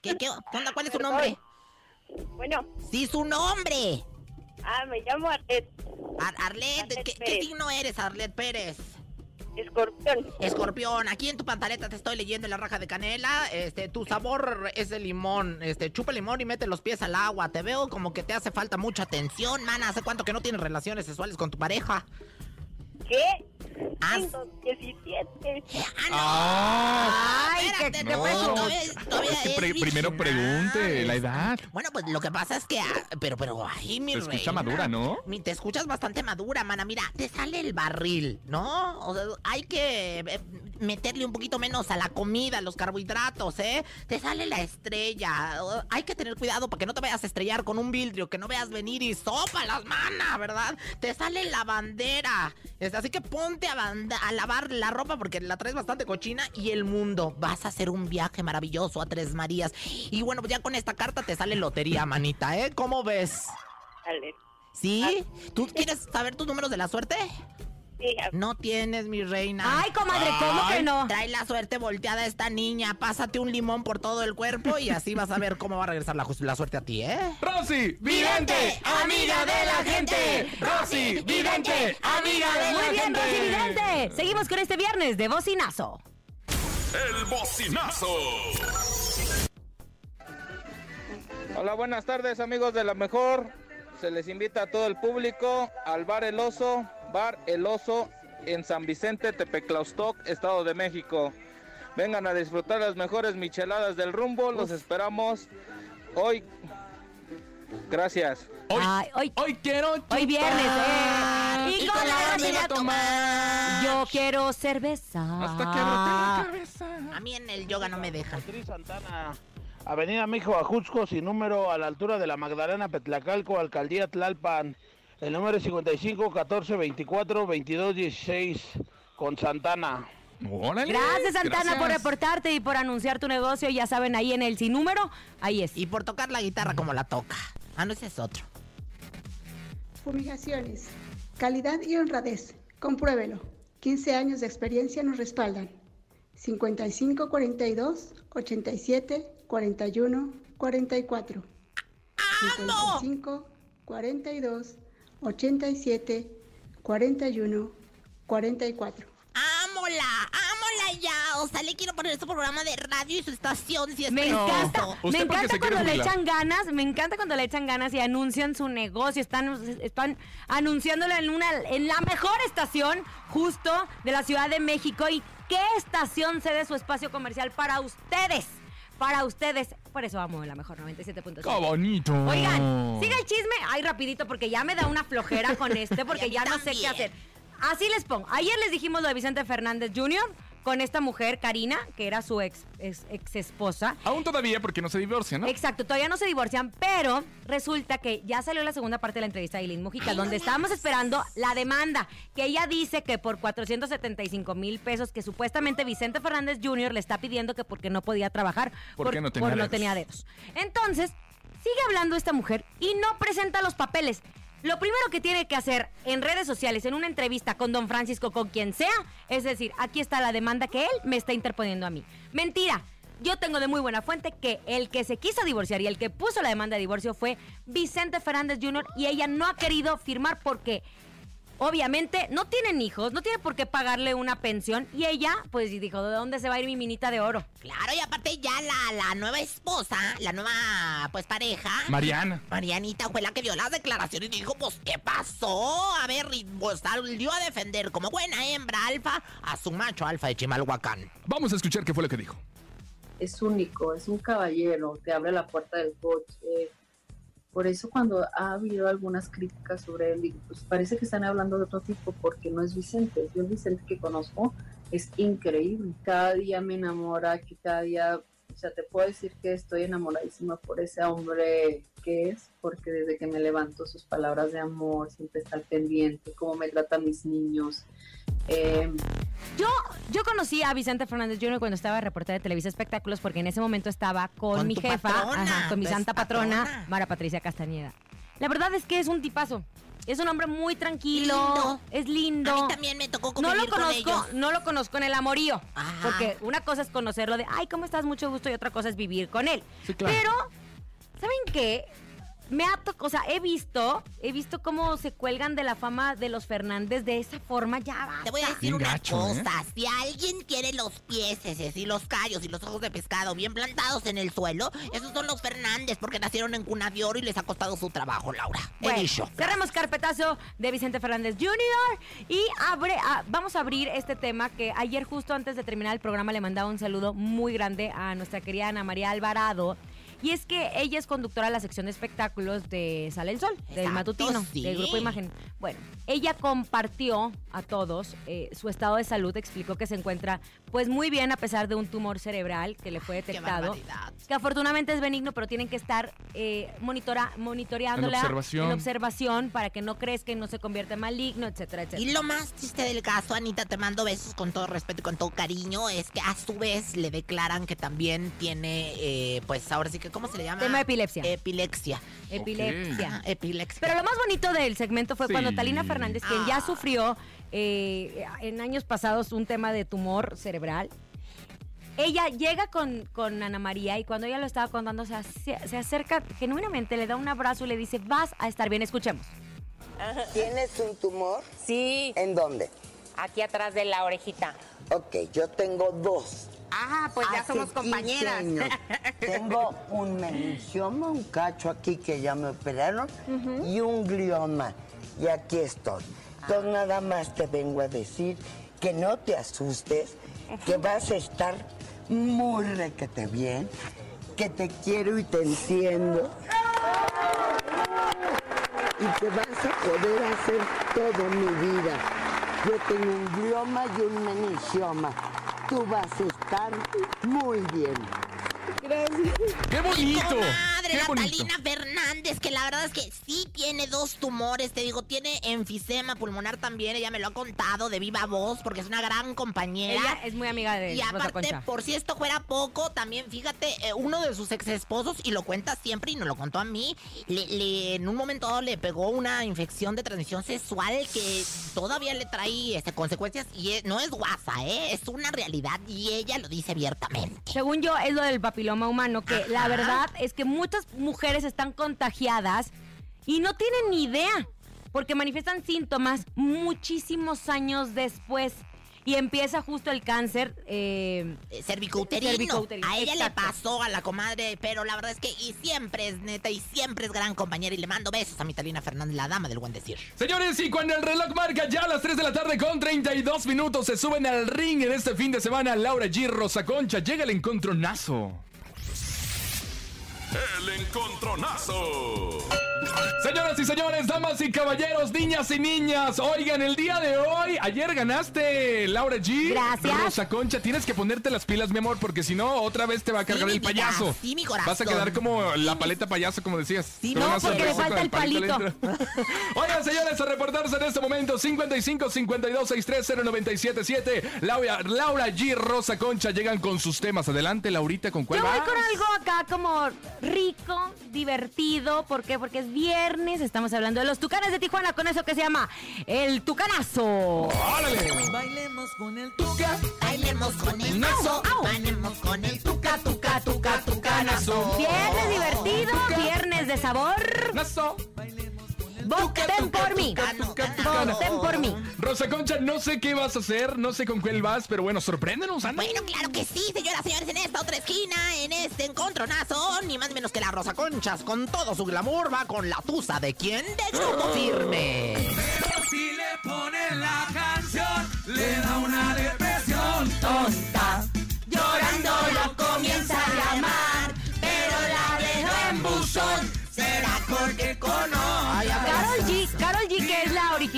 S4: ¿Qué, qué, qué onda? ¿Cuál es su nombre?
S10: bueno.
S4: Sí, su nombre.
S10: Ah, me llamo Arlet,
S4: Ar- Arlet, ¿qué, qué signo eres, Arlet Pérez?
S10: escorpión.
S4: Escorpión, aquí en tu pantaleta te estoy leyendo en la raja de canela. Este, tu sabor es de limón. Este, chupa limón y mete los pies al agua. Te veo como que te hace falta mucha atención, mana. ¿Hace cuánto que no tienes relaciones sexuales con tu pareja?
S10: ¿Qué?
S4: Ah,
S10: Tengo 17.
S4: ¡Ah,
S3: Ay,
S4: espérate, te
S3: no.
S4: puedes- todavía- todavía
S5: Es que
S4: es
S5: pre- primero pregunte la edad.
S4: Bueno, pues lo que pasa es que. ah, Pero, pero, ay, mi
S5: Se escucha madura, ¿no?
S4: Te escuchas bastante madura, mana. Mira, te sale el barril, ¿no? O sea, hay que eh, meterle un poquito menos a la comida, a los carbohidratos, ¿eh? Te sale la estrella. Hay que tener cuidado para que no te vayas a estrellar con un vidrio, que no veas venir y sopa las manas, ¿verdad? Te sale la bandera. Así que ponte a, a lavar la ropa porque la traes bastante cochina y el mundo. Vas a hacer un viaje maravilloso a Tres Marías. Y bueno, pues ya con esta carta te sale lotería, manita, ¿eh? ¿Cómo ves?
S10: Dale.
S4: ¿Sí? ¿Tú quieres saber tus números de la suerte?
S10: A-
S4: No tienes, mi reina.
S3: Ay, comadre, ¿cómo que no?
S4: Trae la suerte volteada esta niña. Pásate un limón por todo el cuerpo y así vas a ver cómo va a regresar la, la suerte a ti, ¿eh?
S5: Rosy, vidente, amiga de la gente. Rosy, vidente, amiga de la
S3: Muy bien,
S5: gente.
S3: Rosy Vidente. Seguimos con este viernes de bocinazo.
S1: El bocinazo.
S11: Hola, buenas tardes amigos de la mejor. Se les invita a todo el público al Bar El Oso, Bar El Oso en San Vicente, Tepeclaustoc, Estado de México. Vengan a disfrutar las mejores micheladas del rumbo, los esperamos hoy. Gracias.
S5: Hoy,
S3: Ay, hoy-
S5: hoy quiero
S3: Hoy viernes, eh.
S4: ¿Y con la
S5: a tomar.
S3: Yo quiero cerveza.
S5: Hasta que brote la cabeza.
S4: A mí en el yoga no me dejan.
S12: Beatriz Santana, Avenida Mijo Ajusco, sin número a la altura de la Magdalena Petlacalco, Alcaldía Tlalpan. El número es 55 14 24 22 16 con Santana.
S5: Órale.
S3: Gracias, Santana, por
S5: Gracias.
S3: reportarte y por anunciar tu negocio. Ya saben, ahí en el sin número, ahí es.
S4: Y por tocar la guitarra como la toca. Ah, no, ese es otro.
S13: Fumigaciones. Calidad y honradez. Compruébelo. 15 años de experiencia nos respaldan. 55 42 87 41 44. 55 42 87 41 44.
S4: ¡Ámola! ¡Ámola ya! O sea, le quiero poner su programa de radio y su estación si es
S3: Me encanta,
S5: Usted
S3: me
S5: porque
S3: encanta
S5: se quiere
S3: cuando le
S5: jubilar.
S3: echan ganas, me encanta cuando le echan ganas y anuncian su negocio, están, están anunciándolo en una, en la mejor estación justo de la Ciudad de México y qué estación cede su espacio comercial para ustedes, para ustedes, por eso amo la mejor 97.5.
S5: ¡Qué bonito!
S3: Oigan, siga el chisme. Ay, rapidito, porque ya me da una flojera con este, porque ya no sé qué hacer. Así les pongo. Ayer les dijimos lo de Vicente Fernández Jr. con esta mujer, Karina, que era su ex, ex, ex esposa.
S5: Aún todavía porque no se divorcia, ¿no?
S3: Exacto, todavía no se divorcian, pero resulta que ya salió la segunda parte de la entrevista de Eileen Mujica, donde estábamos esperando la demanda, que ella dice que por 475 mil pesos que supuestamente Vicente Fernández Jr. le está pidiendo que porque no podía trabajar,
S5: Porque no tenía
S3: por no tenía dedos. Entonces, sigue hablando esta mujer y no presenta los papeles. Lo primero que tiene que hacer en redes sociales, en una entrevista con don Francisco, con quien sea, es decir, aquí está la demanda que él me está interponiendo a mí. Mentira. Yo tengo de muy buena fuente que el que se quiso divorciar y el que puso la demanda de divorcio fue Vicente Fernández Jr. y ella no ha querido firmar porque obviamente no tienen hijos, no tiene por qué pagarle una pensión y ella pues dijo, ¿de dónde se va a ir mi minita de oro?
S4: Claro, y aparte ya la, la nueva esposa, la nueva pues pareja.
S5: Mariana.
S4: Marianita fue la que vio las declaraciones y dijo, pues, ¿qué pasó? A ver, y pues salió a defender como buena hembra alfa a su macho alfa de Chimalhuacán.
S5: Vamos a escuchar qué fue lo que dijo.
S14: es único, es un caballero, te abre la puerta del coche. Por eso cuando ha habido algunas críticas sobre él, pues parece que están hablando de otro tipo porque no es Vicente. Yo el Vicente que conozco es increíble. Cada día me enamora, que cada día O sea, te puedo decir que estoy enamoradísima por ese hombre que es, porque desde que me levanto sus palabras de amor, siempre está al pendiente, cómo me trata mis niños. Eh,
S3: Yo, yo conocí a Vicente Fernández Jr. cuando estaba reportera de Televisa Espectáculos porque en ese momento estaba con,
S4: Con
S3: mi jefa,
S4: patrona,
S3: ajá, con mi
S4: pues,
S3: santa patrona,
S4: patrona.
S3: Mara Patricia Castañeda. La verdad es que es un tipazo. Es un hombre muy tranquilo,
S4: Lindo.
S3: es lindo.
S4: A mí también me tocó
S3: no lo
S4: con
S3: conozco,
S4: ellos.
S3: no lo conozco en el amorío,
S4: Ajá.
S3: porque una cosa es conocerlo de, ay, ¿cómo estás? Mucho gusto y otra cosa es vivir con él.
S5: Sí, claro.
S3: Pero, ¿saben qué? Me ha tocado, o sea, he visto, he visto cómo se cuelgan de la fama de los Fernández de esa forma, ya va.
S4: Te voy a decir
S5: Bien
S4: una
S5: gacho, ¿eh?
S4: cosa. Si alguien tiene los pies y los callos y los ojos de pescado bien plantados en el suelo, esos son los Fernández porque nacieron en cuna de oro y les ha costado su trabajo, Laura. He
S3: Bueno,
S4: dicho.
S3: cerremos carpetazo de Vicente Fernández Jr. y abre, ah, vamos a abrir este tema que ayer justo antes de terminar el programa le mandaba un saludo muy grande a nuestra querida Ana María Alvarado. Y es que ella es conductora de la sección de espectáculos de Sale el Sol, del
S4: Exacto,
S3: matutino,
S4: sí.
S3: del grupo Imagen. Bueno, ella compartió a todos eh, su estado de salud, explicó que se encuentra pues muy bien a pesar de un tumor cerebral que le fue
S4: Qué
S3: detectado
S4: barbaridad.
S3: que afortunadamente es benigno, pero tienen que estar eh, monitora, monitoreándola
S5: En observación.
S3: en observación para que no crezca y no se convierta en maligno, etcétera, etcétera.
S4: Y lo más triste del caso, Anita, te mando besos con todo respeto y con todo cariño, es que a su vez le declaran que también tiene, eh, pues ahora sí que, ¿cómo se le llama?
S3: Tema de epilepsia.
S4: Epilepsia.
S3: Epilepsia.
S4: Epilepsia.
S3: Pero lo más bonito del segmento fue
S5: Sí.
S3: cuando Talina Fernández, quien ya
S4: Ah.
S3: sufrió eh, en años pasados un tema de tumor cerebral, ella llega con, con Ana María y cuando ella lo estaba contando, se, ace- se acerca genuinamente, le da un abrazo y le dice, vas a estar bien, escuchemos.
S15: ¿Tienes un tumor?
S16: Sí,
S15: ¿En dónde?
S16: aquí atrás de la orejita.
S15: Ok, yo tengo dos.
S16: Ah, pues ya
S15: Hace
S16: somos
S15: 15
S16: compañeras.
S15: años. Tengo un meningioma, un cacho aquí que ya me operaron y un glioma. Y aquí estoy. Entonces nada más te vengo a decir que no te asustes, que vas a estar muy requete bien, que te quiero y te entiendo. Y que vas a poder hacer todo mi vida. Yo tengo un glioma y un meningioma. Tú vas a estar muy bien. Gracias.
S5: ¡Qué bonito!
S4: Madre,
S5: ¡Qué
S4: la
S5: bonito!
S4: Talina Fernández, que la verdad es que sí tiene dos tumores, te digo, tiene enfisema pulmonar también, ella me lo ha contado de viva voz, porque es una gran compañera.
S3: Ella es muy amiga de
S4: Y aparte, por si esto fuera poco, también fíjate, eh, uno de sus ex esposos, y lo cuenta siempre y nos lo contó a mí, le, le- en un momento dado le pegó una infección de transmisión sexual que todavía le trae este, consecuencias y es- no es guasa, ¿eh? es una realidad y ella lo dice abiertamente.
S3: Según yo, es lo del papiloma humano, que la verdad es que muchas mujeres están contagiadas y no tienen ni idea, porque manifiestan síntomas muchísimos años después. Y empieza justo el cáncer. eh,
S4: Eh, cervicouterino.
S3: cervicouterino,
S4: A ella
S3: exacto.
S4: le pasó a la comadre, pero la verdad es que y siempre es neta y siempre es gran compañera y le mando besos a mi Talina Fernández, la dama del buen decir.
S5: Señores, y cuando el reloj marca ya a las 3 de la tarde con 32 minutos, se suben al ring en este fin de semana Laura G. Rosa Concha. Llega el encontronazo.
S1: El encontronazo.
S5: Señoras y señores, damas y caballeros, niñas y niñas, oigan, el día de hoy, ayer ganaste, Laura G.
S3: Gracias.
S5: Rosa Concha, tienes que ponerte las pilas, mi amor, porque si no, otra vez te va a cargar el
S4: vida,
S5: payaso.
S4: sí, mi corazón.
S5: Vas a quedar como la paleta payaso, como decías.
S4: Sí, no,
S3: porque le falta
S5: con
S3: el palito.
S5: adentro. Oigan, señores, a reportarse en este momento, 55 52 63 0977. Laura, Laura G. Rosa Concha llegan con sus temas. Adelante, Laurita, ¿con cuál
S3: Yo voy
S5: vas?
S3: con algo acá como rico, divertido. ¿Por qué? Porque es viernes. Estamos hablando de los tucanes de Tijuana con eso que se llama el tucanazo.
S5: ¡Órale!
S4: Bailemos con el tuca, bailemos con el nazo, bailemos con el tuca, tuca, tuca, tucanazo.
S3: Viernes divertido, viernes de sabor.
S5: ¡Nazo!
S3: Voten por mí. Voten por mí.
S5: Rosa Concha, no sé qué vas a hacer, no sé con cuál vas, pero bueno, sorpréndenos, anda.
S4: Bueno, claro que sí, señoras y señores, en esta otra esquina, en este encontronazo, ni más ni menos que la Rosa Conchas, con todo su glamour, va con la tusa de quién? De Grupo Firme.
S17: Pero si le pone la canción, le da una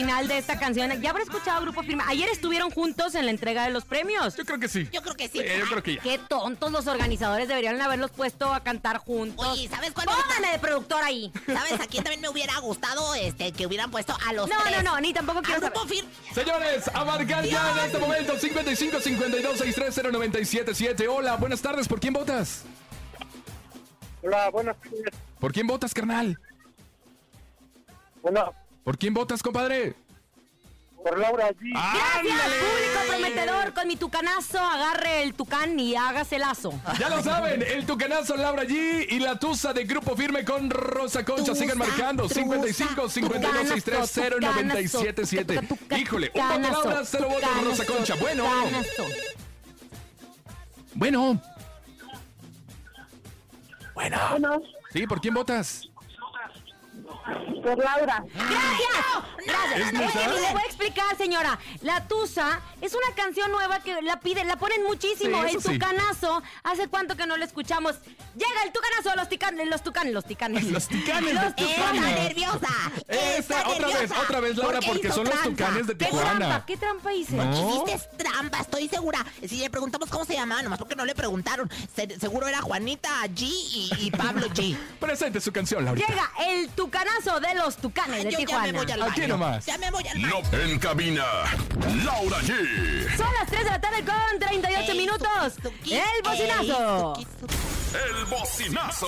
S3: original de esta canción. ¿Ya habrá escuchado Grupo Firme? Ayer estuvieron juntos en la entrega de los premios.
S5: Yo creo que sí.
S4: Yo creo que sí.
S5: Eh, yo creo que ya.
S3: Qué tontos los organizadores, deberían haberlos puesto a cantar juntos.
S4: Oye, ¿sabes cuál?
S3: Póngame de productor ahí.
S4: ¿Sabes a quién también me hubiera gustado este, que hubieran puesto a los
S3: No,
S4: tres?
S3: no, no, ni tampoco quiero
S4: A Grupo. Firme.
S5: Señores, a marcar ya en este momento 55 52 630 977. Hola, buenas tardes. ¿Por quién votas?
S18: Hola, buenas tardes.
S5: ¿Por quién votas, carnal?
S18: Bueno,
S5: ¿Por quién votas, compadre?
S18: por Laura G.
S3: Gracias, público prometedor. Con mi tucanazo, agarre el tucán y hágase lazo.
S5: Ya lo saben, el tucanazo Laura G y la tusa de Grupo Firme con Rosa Concha. Sigan marcando 55 52 630 977. Híjole, un voto Laura, cero votos Rosa
S3: tucanazo,
S5: Concha. Bueno, bueno.
S18: Bueno,
S5: Sí, ¿por quién votas?
S18: Por Laura.
S3: Gracias. Gracias.
S5: ¿Es neta?
S3: Oye, y le voy a explicar, señora. La Tusa es una canción nueva que la piden, la ponen muchísimo.
S5: Sí,
S3: el
S5: eso sí.
S3: tucanazo. ¿Hace cuánto que no lo escuchamos? Llega el tucanazo de los ticanes, los tucanes, los ticanes.
S5: Los ticanes
S3: Los
S5: de
S4: Está
S5: Tijuana.
S4: nerviosa.
S5: Esta,
S4: Está
S5: otra vez, otra vez, Laura,
S4: ¿Por qué
S5: porque son los tucanes de
S3: ¿Qué
S5: Tijuana.
S3: trampa? ¿Qué trampa hice?
S5: No.
S4: Hiciste trampa, estoy segura. Si le preguntamos cómo se llamaba, nomás porque no le preguntaron. Se- seguro era Juanita G y, y Pablo G.
S5: Presente su canción, Laura.
S3: Llega el tucanazo de los tucanes de
S4: Yo ya
S3: Tijuana.
S4: me voy al
S5: Aquí
S4: baño.
S5: nomás.
S4: Ya me voy al baño.
S1: No, en cabina, Laura G.
S3: Son las 3 de la tarde con 38
S4: Ey,
S3: minutos.
S4: tuki, tuki,
S3: El bocinazo.
S4: ey, tuki, tuki.
S1: El bocinazo.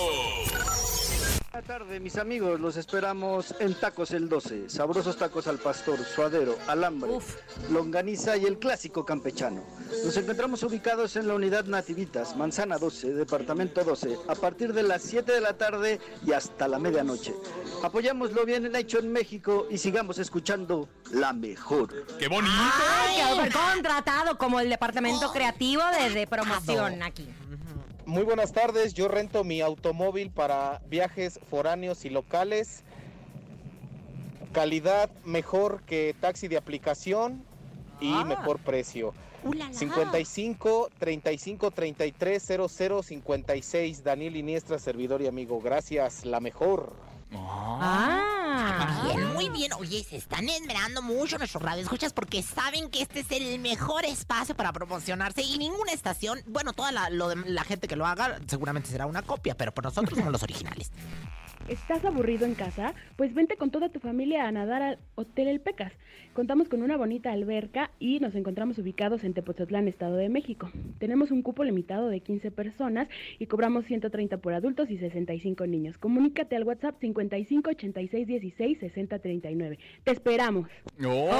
S19: Buenas tardes, mis amigos. Los esperamos en Tacos el 12. Sabrosos tacos al pastor, suadero, alambre,
S3: Uf.
S19: longaniza y el clásico campechano. Nos encontramos ubicados en la unidad Nativitas, Manzana 12, Departamento 12, a partir de las 7 de la tarde y hasta la medianoche. Apoyamos lo bien hecho en México y sigamos escuchando la mejor.
S5: ¡Qué bonito!
S3: Ay, contratado como el departamento creativo de, de promoción aquí.
S11: Muy buenas tardes, yo rento mi automóvil para viajes foráneos y locales. Calidad mejor que taxi de aplicación y
S3: Ah.
S11: mejor precio.
S4: Ulala.
S11: 55 35 33 00 56 Daniel Iniestra, servidor y amigo. Gracias, la mejor.
S3: Ah.
S4: Bien, muy bien. Oye, se están esmerando mucho nuestros radioescuchas porque saben que este es el mejor espacio para promocionarse y ninguna estación, bueno, toda la, lo de- la gente que lo haga seguramente será una copia, pero por nosotros somos los originales.
S20: ¿Estás aburrido en casa? Pues vente con toda tu familia a nadar al Hotel El Pecas. Contamos con una bonita alberca y nos encontramos ubicados en Tepoztlán, Estado de México. Tenemos un cupo limitado de 15 personas y cobramos 130 por adultos y 65 niños. Comunícate al WhatsApp 55 86 16 60 39. Te esperamos.
S3: Oye,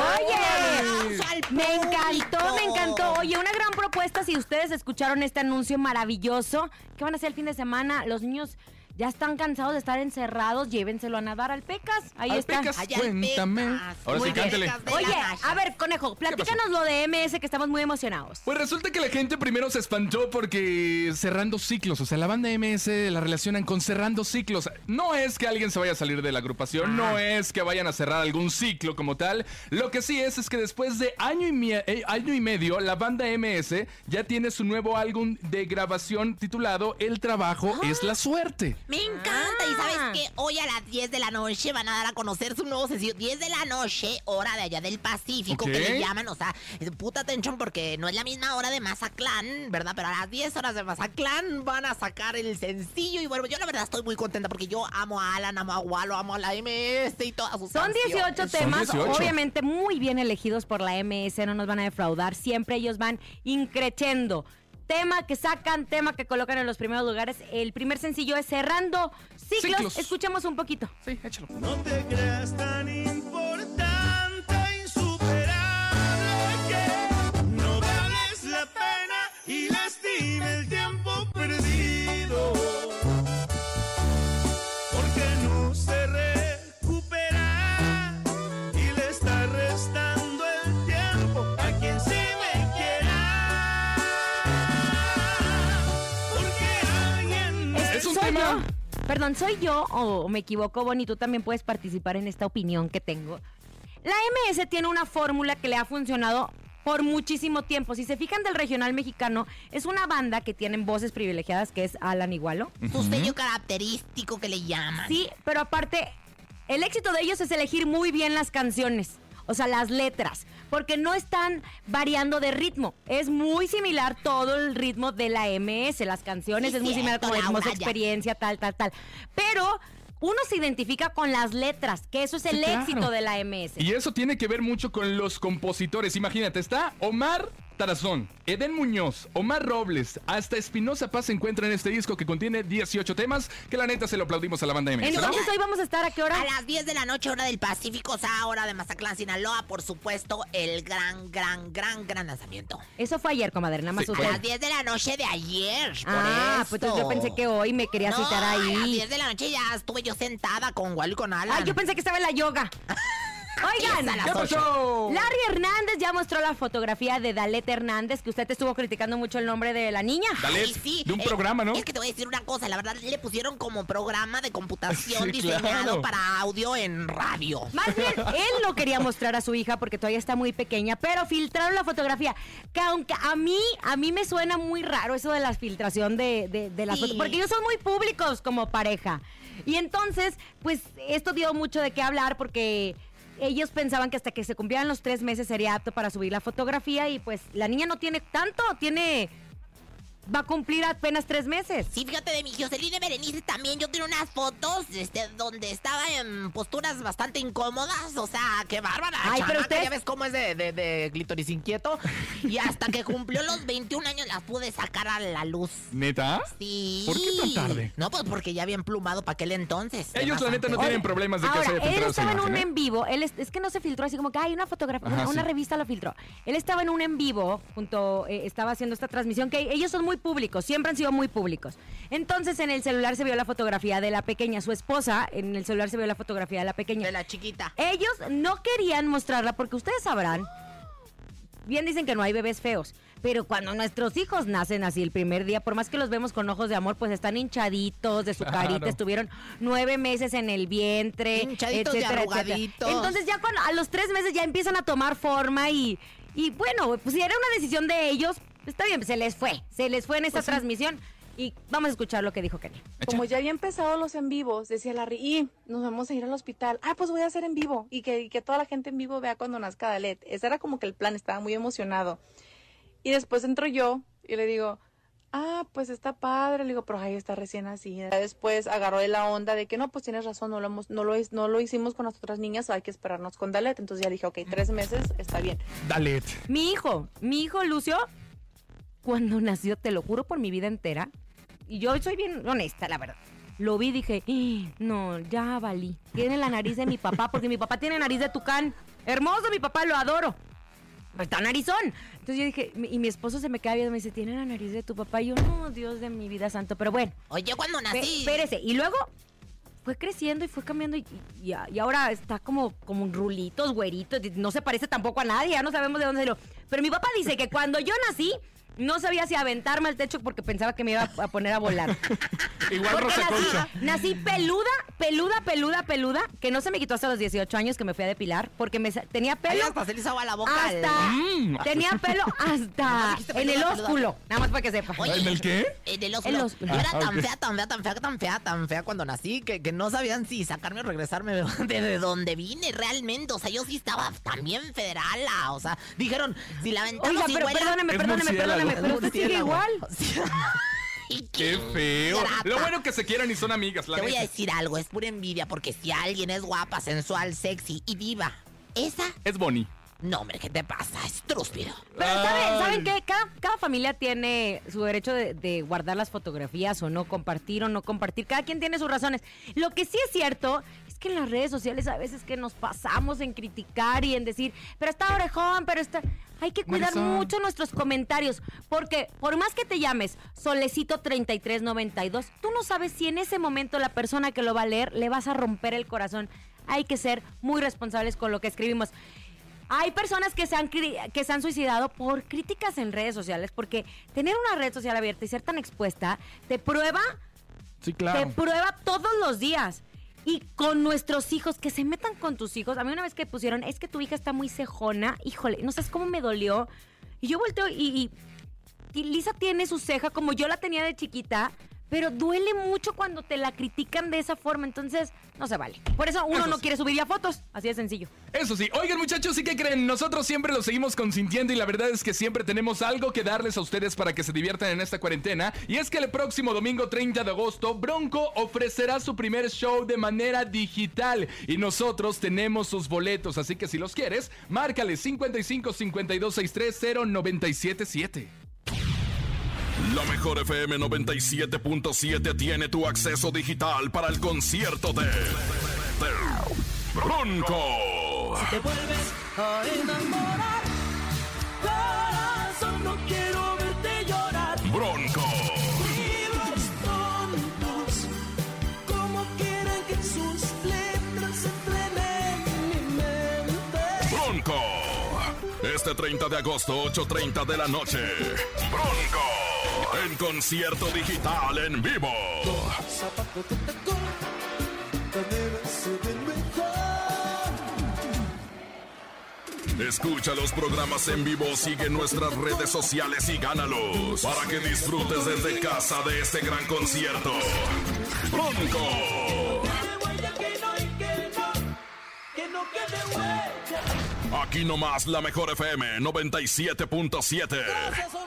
S3: me encantó, me encantó. Oye, una gran propuesta si ustedes escucharon este anuncio maravilloso. ¿Qué van a hacer el fin de semana? Los niños ya están cansados de estar encerrados, llévenselo a nadar al Pecas. Ahí
S5: Al
S3: está.
S5: Pecas, cuéntame. Ahora
S3: Muy
S5: sí,
S3: bien.
S5: cántele.
S3: Oye, a ver, conejo, platícanos lo de MS que estamos muy emocionados.
S5: Pues resulta que la gente primero se espantó porque cerrando ciclos, o sea, la banda MS la relacionan con cerrando ciclos. No es que alguien se vaya a salir de la agrupación, no es que vayan a cerrar algún ciclo como tal. Lo que sí es es que después de año y, eh, año y medio, la banda MS ya tiene su nuevo álbum de grabación titulado El trabajo es la suerte.
S4: Me encanta. Y
S3: Ah.
S4: sabes que hoy a las 10 de la noche van a dar a conocer su nuevo sencillo. 10 de la noche, hora de allá del Pacífico, que le llaman. O sea, es puta atención porque no es la misma hora de Mazatlán, ¿verdad? Pero a las 10 horas de Mazatlán van a sacar el sencillo. Y bueno, yo la verdad estoy muy contenta porque yo amo a Alan, amo a Walo, amo a la MS y todas sus
S3: Son 18
S4: canciones.
S3: temas, obviamente muy bien elegidos por la MS, no nos van a defraudar, siempre ellos van increchendo. Tema que sacan, tema que colocan en los primeros lugares. El primer sencillo es Cerrando Ciclos.
S5: Ciclos.
S3: Escuchemos un poquito.
S5: Sí, échalo.
S17: No te creas tan importante, insuperable que no vales la pena y lastime
S3: Perdón, ¿soy yo o me equivoco, Bonnie? Tú también puedes participar en esta opinión que tengo. La MS tiene una fórmula que le ha funcionado por muchísimo tiempo. Si se fijan del regional mexicano, es una banda que tienen voces privilegiadas, que es Alan Igualo.
S4: Su sello característico que le llaman.
S3: Sí, pero aparte, el éxito de ellos es elegir muy bien las canciones. o sea, las letras, porque no están variando de ritmo. Es muy similar todo el ritmo de la MS, las canciones,
S4: Sí,
S3: es muy similar como hermosa experiencia, tal, tal, tal. Pero uno se identifica con las letras, que eso es el
S5: Sí, claro.
S3: éxito de la MS.
S5: Y eso tiene que ver mucho con los compositores. Imagínate, está Omar Tarazón, Eden Muñoz, Omar Robles, hasta Espinosa Paz se encuentra en este disco que contiene 18 temas, que la neta se lo aplaudimos a la banda MS. ¿no?
S3: Entonces hoy vamos a estar a qué hora?
S4: A las 10 de la noche, hora del Pacífico, o sea, hora de Mazatlán, Sinaloa, por supuesto, el gran, gran, gran, gran lanzamiento.
S3: Eso fue ayer, comadre, nada más
S4: A
S3: usted.
S4: las 10 de la noche de ayer, por
S3: Ah, pues entonces yo pensé que hoy me quería
S4: No,
S3: citar
S4: A las
S3: ahí.
S4: 10 de la noche ya estuve yo sentada con Wally con Alan.
S3: Ay, yo pensé que estaba en la yoga. Oigan,
S5: ¿Qué pasó?
S3: Larry Hernández ya mostró la fotografía de Dalet Hernández, que usted estuvo criticando mucho el nombre de la niña.
S5: Dalet,
S4: Ay, sí,
S5: de un
S4: eh,
S5: programa, ¿no?
S4: Es que te voy a decir una cosa, la verdad le pusieron como programa de computación
S5: Sí,
S4: diseñado
S5: claro.
S4: para audio en radio.
S3: Más bien, él lo quería mostrar a su hija porque todavía está muy pequeña, pero filtraron la fotografía. Que aunque a mí, a mí me suena muy raro eso de la filtración de, de, de las
S4: Sí.
S3: fotos, porque ellos son muy públicos como pareja. Y entonces, pues esto dio mucho de qué hablar porque ellos pensaban que hasta que se cumplieran los tres meses sería apto para subir la fotografía y pues la niña no tiene tanto, tiene... Va a cumplir apenas tres meses.
S4: Sí, fíjate de mi Jocelyn Berenice también. Yo tengo unas fotos este, donde estaba en posturas bastante incómodas. O sea, qué bárbara.
S3: Ay, pero usted-
S4: Ya ves cómo es de, de, de clítoris inquieto. Y hasta que cumplió los 21 años las pude sacar a la luz.
S5: ¿Neta?
S4: Sí.
S5: ¿Por qué tan tarde?
S4: No, pues porque ya habían plumado para aquel entonces.
S5: Ellos, la neta, no
S3: Oye,
S5: tienen problemas de que
S3: Ahora,
S5: se haya
S3: él estaba en un
S5: imagen, ¿eh?
S3: en vivo, él es, es que no se filtró así como que hay una fotografía,
S5: Ajá,
S3: una, revista lo filtró. Él estaba en un en vivo, junto, eh, estaba haciendo esta transmisión, que ellos son muy públicos, siempre han sido muy públicos. Entonces en el celular se vio la fotografía de la pequeña, su esposa, en el celular se vio la fotografía de la pequeña.
S4: De la chiquita.
S3: Ellos no querían mostrarla porque ustedes sabrán, bien dicen que no hay bebés feos, pero cuando nuestros hijos nacen así el primer día, por más que los vemos con ojos de amor, pues están hinchaditos de su
S4: Claro.
S3: carita, estuvieron nueve meses en el vientre,
S4: Hinchaditos y
S3: etcétera, etcétera. Entonces ya cuando, a los tres meses ya empiezan a tomar forma y, y bueno, pues si era una decisión de ellos, está bien, se les fue, se les fue en esta transmisión y vamos a escuchar lo que dijo Kenny.
S21: Como ya había empezado los en vivos, decía Larry, y nos vamos a ir al hospital. Ah, pues voy a hacer en vivo y que, y que toda la gente en vivo vea cuando nazca Dalet. Ese era como que el plan, estaba muy emocionado. Y después entro yo y le digo, ah, pues está padre. Le digo, pero ahí está recién así. Después agarró de la onda de que no, pues tienes razón, no lo, hemos, no lo, no lo hicimos con las otras niñas, hay que esperarnos con Dalet. Entonces ya dije, ok, tres meses está bien.
S5: Dalet.
S3: Mi hijo, mi hijo Lucio, cuando nació, te lo juro por mi vida entera, y yo soy bien honesta, la verdad. Lo vi y dije, "Ih, no, ya valí. Tiene la nariz de mi papá, porque mi papá tiene nariz de tucán. Hermoso, mi papá, lo adoro. Está narizón. Entonces yo dije, y mi esposo se me queda viendo me dice, ¿tiene la nariz de tu papá? Y yo, no, Dios de mi vida santo. Pero bueno.
S4: Oye, cuando nací.
S3: Espérese. Y luego fue creciendo y fue cambiando y, y- y ahora está como, como rulitos, güeritos. y No se parece tampoco a nadie, ya no sabemos de dónde salió. Pero mi papá dice que cuando yo nací, no sabía si aventarme al techo porque pensaba que me iba a poner a volar.
S5: Igual
S3: Porque
S5: Rosa
S3: nací, nací peluda, peluda, peluda, peluda, que no se me quitó hasta los 18 años que me fui a depilar, porque me tenía
S4: Ay,
S3: pelo
S4: hasta se le hizo agua a la boca.
S3: hasta
S5: Mm.
S3: tenía pelo hasta en el ósculo, nada más para que sepa.
S4: Oye,
S5: ¿En el qué?
S4: En el ósculo. Yo era
S5: Ah,
S4: tan fea, tan fea, tan fea, tan fea, tan fea cuando nací que, que no sabían si sacarme o regresarme de, de, de donde vine realmente. O sea, yo sí estaba también federala. O sea, dijeron, si la aventamos
S3: Oiga, pero perdóneme,
S5: Es
S3: perdóneme, pero usted sigue igual.
S5: Qué feo.
S4: Grata.
S5: Lo bueno que se quieran y son amigas, la
S4: Te voy a decir algo, es pura envidia porque si alguien es guapa, sensual, sexy y diva, esa,
S5: Es Bonnie.
S4: no hombre, ¿qué te pasa? Estúpido.
S3: Pero ¿saben. ¿saben qué? Cada, cada familia tiene su derecho de, de guardar las fotografías o no compartir o no compartir. Cada quien tiene sus razones. Lo que sí es cierto es que en las redes sociales a veces que nos pasamos en criticar y en decir, pero está orejón, pero está... Hay que cuidar
S5: Marisol.
S3: mucho nuestros comentarios, porque por más que te llames Solecito 3392, tú no sabes si en ese momento la persona que lo va a leer le vas a romper el corazón. Hay que ser muy responsables con lo que escribimos. Hay personas que se, han, que se han suicidado por críticas en redes sociales, porque tener una red social abierta y ser tan expuesta te prueba,
S5: Sí,
S3: te prueba todos los días. Y con nuestros hijos, que se metan con tus hijos. A mí una vez que pusieron, es que tu hija está muy cejona, híjole, no sabes cómo me dolió. Y yo volteo y, Lisa tiene su ceja como yo la tenía de chiquita, pero duele mucho cuando te la critican de esa forma, entonces no se vale. Por eso uno
S5: Eso
S3: no
S5: sí.
S3: quiere subir ya fotos, así de sencillo.
S5: Eso sí, oigan muchachos, ¿sí que creen? Nosotros siempre los seguimos consintiendo y la verdad es que siempre tenemos algo que darles a ustedes para que se diviertan en esta cuarentena. Y es que el próximo domingo 30 de agosto, Bronco ofrecerá su primer show de manera digital y nosotros tenemos sus boletos, así que si los quieres, márcale 55 52 63 0977.
S1: La mejor FM 97.7 tiene tu acceso digital para el concierto de, de Bronco.
S17: Si te vuelves a enamorar, corazón, no quiero verte llorar.
S1: Bronco.
S17: Y los tontos, como quieren que sus letras entren en mi mente.
S1: Bronco. Este 30 de agosto, 8.30 de la noche. Bronco. En concierto digital en vivo. Escucha los programas en vivo, sigue nuestras redes sociales y gánalos para que disfrutes desde casa de este gran concierto.
S17: Huella.
S1: Aquí nomás la mejor FM 97.7.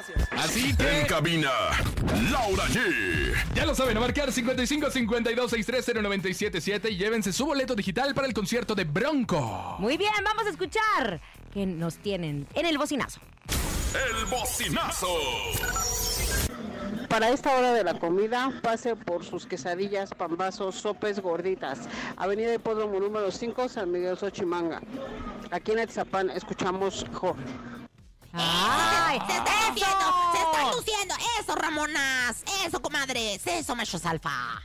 S17: Gracias.
S5: Así que...
S1: En cabina, Laura G.
S5: Ya lo saben, a marcar 55 52 63 0977 y llévense su boleto digital para el concierto de Bronco.
S3: Muy bien, vamos a escuchar que nos tienen en el bocinazo.
S1: El bocinazo.
S22: Para esta hora de la comida, pase por sus quesadillas, pambazos, sopes, gorditas. Avenida Hipódromo número 5, San Miguel Xochimanga. Aquí en Atzapán escuchamos mejor.
S3: ¡Ay!
S4: Se está luciendo, se está luciendo. Eso, Ramonas. Eso, comadres. Eso, machos alfa.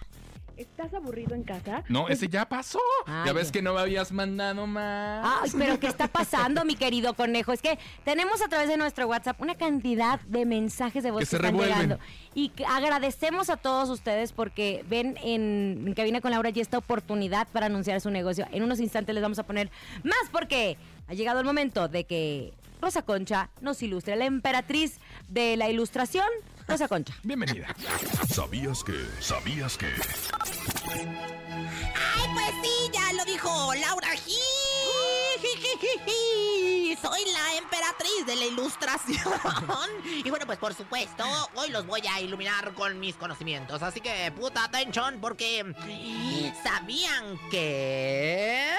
S20: ¿Estás aburrido en casa?
S5: No, ese ya pasó.
S3: Ay,
S5: ya ves que no me habías mandado más.
S3: Ay, pero ¿qué está pasando, mi querido conejo? Es que tenemos a través de nuestro WhatsApp una cantidad de mensajes de voz
S5: Que
S3: que,
S5: se
S3: están
S5: revuelven.
S3: llegando. Y agradecemos a todos ustedes porque ven en, en Cabina con Laura ya esta oportunidad para anunciar su negocio. En unos instantes les vamos a poner más porque ha llegado el momento de que Rosa Concha nos ilustre. La emperatriz de la ilustración, Rosa Concha.
S5: Bienvenida.
S1: ¿Sabías que? ¿Sabías que?
S4: Ay, pues sí, ya lo dijo Laura G. Soy la emperatriz de la ilustración. Y bueno, pues por supuesto, hoy los voy a iluminar con mis conocimientos. Así que, puta atención, porque ¿sabían que?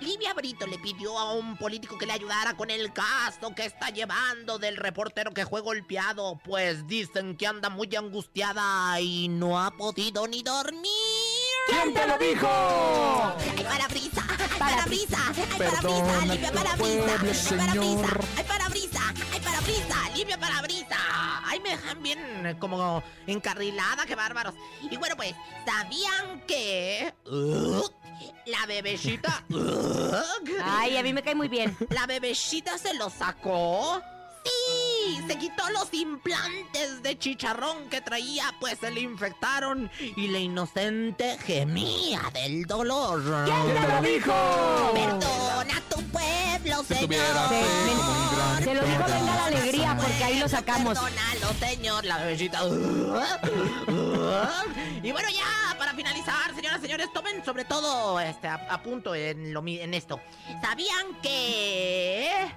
S4: Livia Brito le pidió a un político que le ayudara con el gasto que está llevando del reportero que fue golpeado. Pues dicen que anda muy angustiada y no ha podido ni dormir.
S5: ¿Quién te lo dijo?
S4: ¡Ay! ¡Ay, parabrisa! ¡Ay, parabrisa! ¡Limpia
S5: tu
S4: parabrisa!
S5: pueblo,
S4: ¡Limpia
S5: señor.
S4: parabrisa! ¡Ay, parabrisa! ¡Ay, parabrisa! ¡Limpia parabrisa! ¡Ay, me dejan bien eh, como encarrilada! ¡Qué bárbaros! Y bueno, pues, ¿sabían que... uh, la bebecita... uh,
S3: Ay, a mí me cae muy bien.
S4: ¿La bebecita se lo sacó? Sí, se quitó los implantes de chicharrón que traía, pues se le infectaron y la inocente gemía del dolor.
S3: ¿Quién te lo dijo?
S4: Perdona a tu pueblo, señor.
S3: Se lo dijo Venga la Alegría porque ahí lo sacamos.
S4: Perdónalo, señor, la bebecita. Y bueno, ya, para finalizar, señoras y señores, tomen sobre todo este, a, a punto en, lo, mi- en esto. ¿Sabían que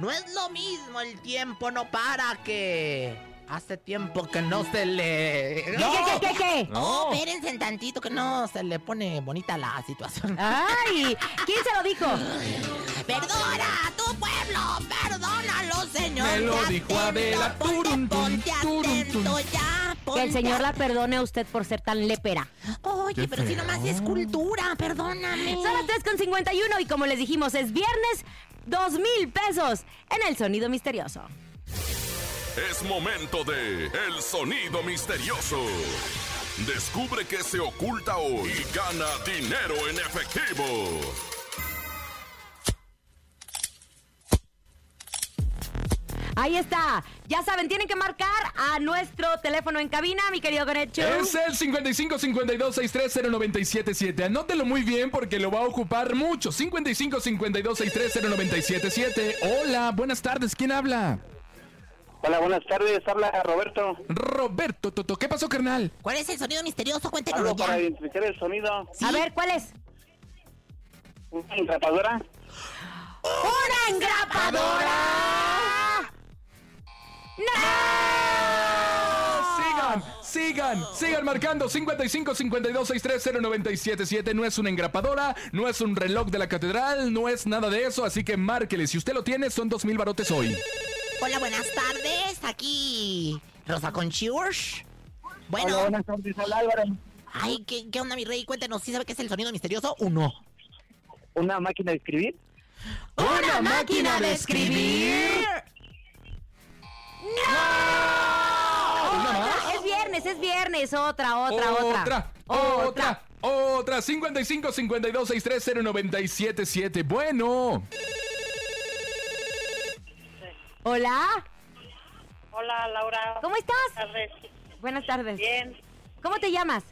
S4: no es lo mismo el tiempo no para que... Hace tiempo que no se le...
S3: ¿Qué, qué, qué, qué, qué?
S4: No, espérense tantito que no se le pone bonita la situación.
S3: Ay, ¿quién se lo dijo?
S4: Perdona a tu pueblo, perdónalo, señor.
S5: Me lo dijo Adela.
S4: ponte, ponte atento ya,
S3: Que el Señor la perdone a usted por ser tan lépera.
S4: Oye, pero si nomás es cultura, perdóname.
S3: Son las 3 con 51 y como les dijimos, es viernes, dos mil pesos en el sonido misterioso.
S1: Es momento de El Sonido Misterioso. Descubre qué se oculta hoy y gana dinero en efectivo.
S3: Ahí está. Ya saben, tienen que marcar a nuestro teléfono en cabina, mi querido Gonecho.
S5: Es el 55 52 63 0977. Anótelo muy bien porque lo va a ocupar mucho. 55 52 63 0977. Hola, buenas tardes. ¿Quién habla?
S18: Hola, buenas tardes. Habla Roberto.
S5: Roberto Toto, ¿qué pasó, carnal?
S4: ¿Cuál es el sonido misterioso? Cuéntenos
S18: Algo
S4: ya.
S18: para identificar el sonido.
S3: A ver, ¿cuál es?
S18: Una engrapadora.
S4: ¡Una engrapadora!
S5: Sigan, sigan, sigan marcando 55 52 63 0977. No es una engrapadora, no es un reloj de la catedral, no es nada de eso, así que márquele. Si usted lo tiene, son dos mil barotes hoy.
S4: Hola, buenas tardes. Aquí Rosa Conchiurs. Bueno.
S18: Hola, buenas tardes. Hola, Álvaro.
S4: Ay, ¿qué, ¿qué onda, mi rey? Cuéntenos, ¿sí sabe qué es el sonido misterioso o no?
S18: ¿Una máquina de escribir?
S4: ¿Una máquina de escribir?
S3: Otra, Es viernes, es viernes. Otra, otra, otra.
S5: Otra, otra, otra. 55 52 63 0977. Bueno.
S3: Hola.
S10: Hola, Laura.
S3: ¿Cómo estás?
S10: Buenas tardes.
S3: Buenas tardes.
S10: Bien,
S3: ¿Cómo te llamas?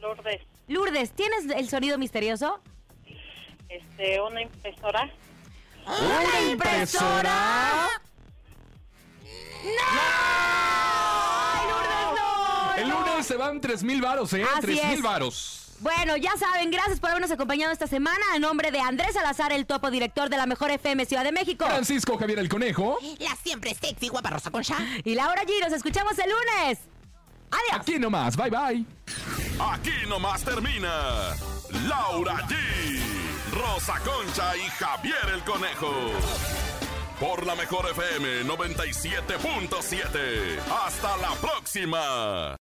S10: Lourdes.
S3: Lourdes, ¿tienes el sonido misterioso?
S10: Este, una impresora.
S3: ¿Una impresora?
S5: El lunes se van 3 mil varos, ¿eh?
S3: Así
S5: 3 mil varos.
S3: Bueno, ya saben, gracias por habernos acompañado esta semana. A nombre de Andrés Salazar, el topo director de la Mejor FM Ciudad de México.
S5: Francisco Javier el Conejo.
S4: La siempre sexy, guapa Rosa Concha.
S3: Y Laura G, nos escuchamos el lunes. Adiós.
S5: Aquí nomás, bye bye.
S1: Aquí nomás termina Laura G, Rosa Concha y Javier el Conejo. Por la mejor FM 97.7. Hasta la próxima.